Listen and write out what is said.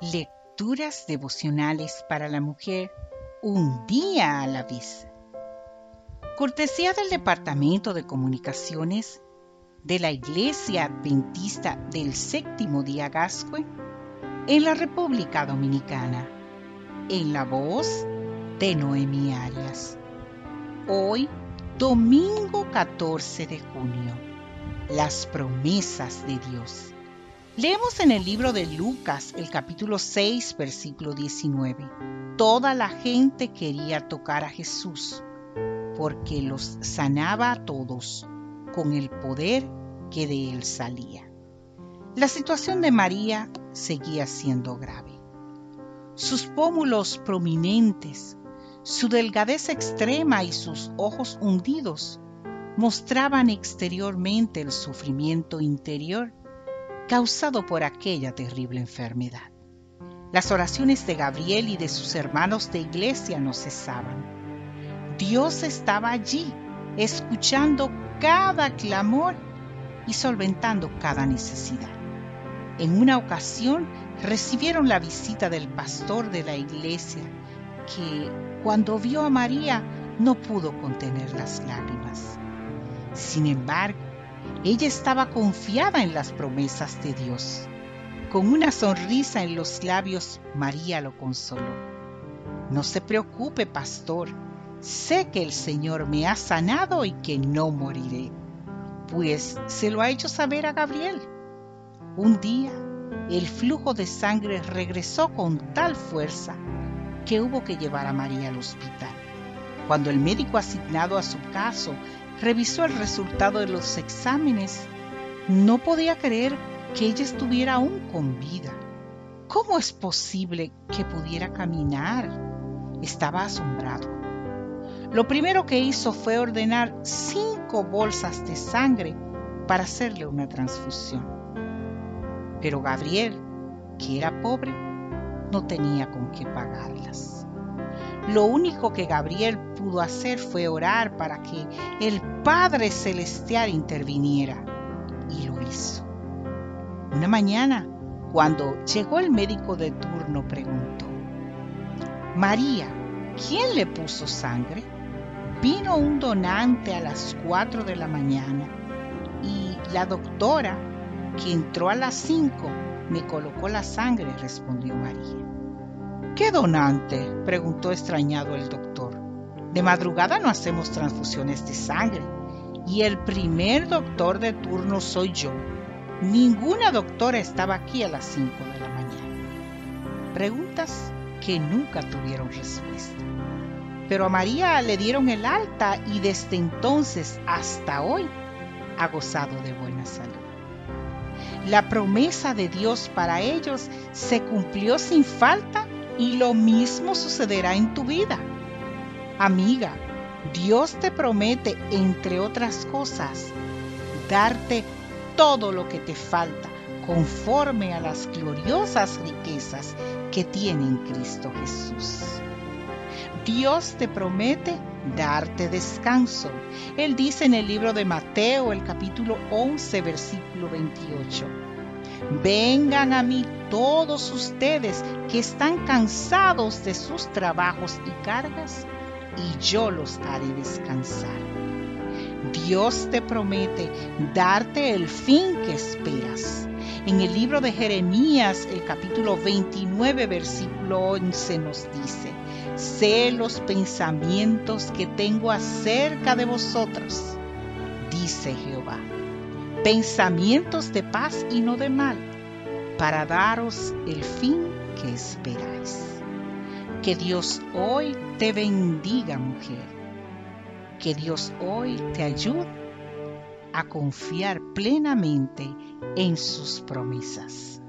Lecturas devocionales para la mujer un día a la vez. Cortesía del Departamento de Comunicaciones de la Iglesia Adventista del Séptimo Día Gascue en la República Dominicana, en la voz de Noemi Arias. Hoy, domingo 14 de junio, las promesas de Dios. Leemos en el libro de Lucas el capítulo 6, versículo 19. Toda la gente quería tocar a Jesús porque los sanaba a todos con el poder que de él salía. La situación de María seguía siendo grave. Sus pómulos prominentes, su delgadez extrema y sus ojos hundidos mostraban exteriormente el sufrimiento interior causado por aquella terrible enfermedad. Las oraciones de Gabriel y de sus hermanos de iglesia no cesaban. Dios estaba allí, escuchando cada clamor y solventando cada necesidad. En una ocasión recibieron la visita del pastor de la iglesia, que cuando vio a María no pudo contener las lágrimas. Sin embargo, ella estaba confiada en las promesas de Dios. Con una sonrisa en los labios, María lo consoló. No se preocupe, pastor. Sé que el Señor me ha sanado y que no moriré pues se lo ha hecho saber a Gabriel. Un día, el flujo de sangre regresó con tal fuerza que hubo que llevar a María al hospital. Cuando el médico asignado a su caso revisó el resultado de los exámenes, no podía creer que ella estuviera aún con vida. ¿Cómo es posible que pudiera caminar? Estaba asombrado. Lo primero que hizo fue ordenar cinco bolsas de sangre para hacerle una transfusión. Pero Gabriel, que era pobre, no tenía con qué pagarlas. Lo único que Gabriel pudo hacer fue orar para que el Padre Celestial interviniera. Y lo hizo. Una mañana, cuando llegó el médico de turno, preguntó, María, ¿quién le puso sangre? Vino un donante a las 4 de la mañana y la doctora, que entró a las 5, me colocó la sangre, respondió María. ¿Qué donante? preguntó extrañado el doctor. De madrugada no hacemos transfusiones de sangre y el primer doctor de turno soy yo. Ninguna doctora estaba aquí a las 5 de la mañana. Preguntas que nunca tuvieron respuesta pero a María le dieron el alta y desde entonces hasta hoy ha gozado de buena salud. La promesa de Dios para ellos se cumplió sin falta y lo mismo sucederá en tu vida. Amiga, Dios te promete, entre otras cosas, darte todo lo que te falta conforme a las gloriosas riquezas que tiene en Cristo Jesús. Dios te promete darte descanso. Él dice en el libro de Mateo, el capítulo 11, versículo 28. Vengan a mí todos ustedes que están cansados de sus trabajos y cargas, y yo los haré descansar. Dios te promete darte el fin que esperas. En el libro de Jeremías, el capítulo 29, versículo 11 nos dice, sé los pensamientos que tengo acerca de vosotros, dice Jehová, pensamientos de paz y no de mal, para daros el fin que esperáis. Que Dios hoy te bendiga, mujer. Que Dios hoy te ayude a confiar plenamente en sus promesas.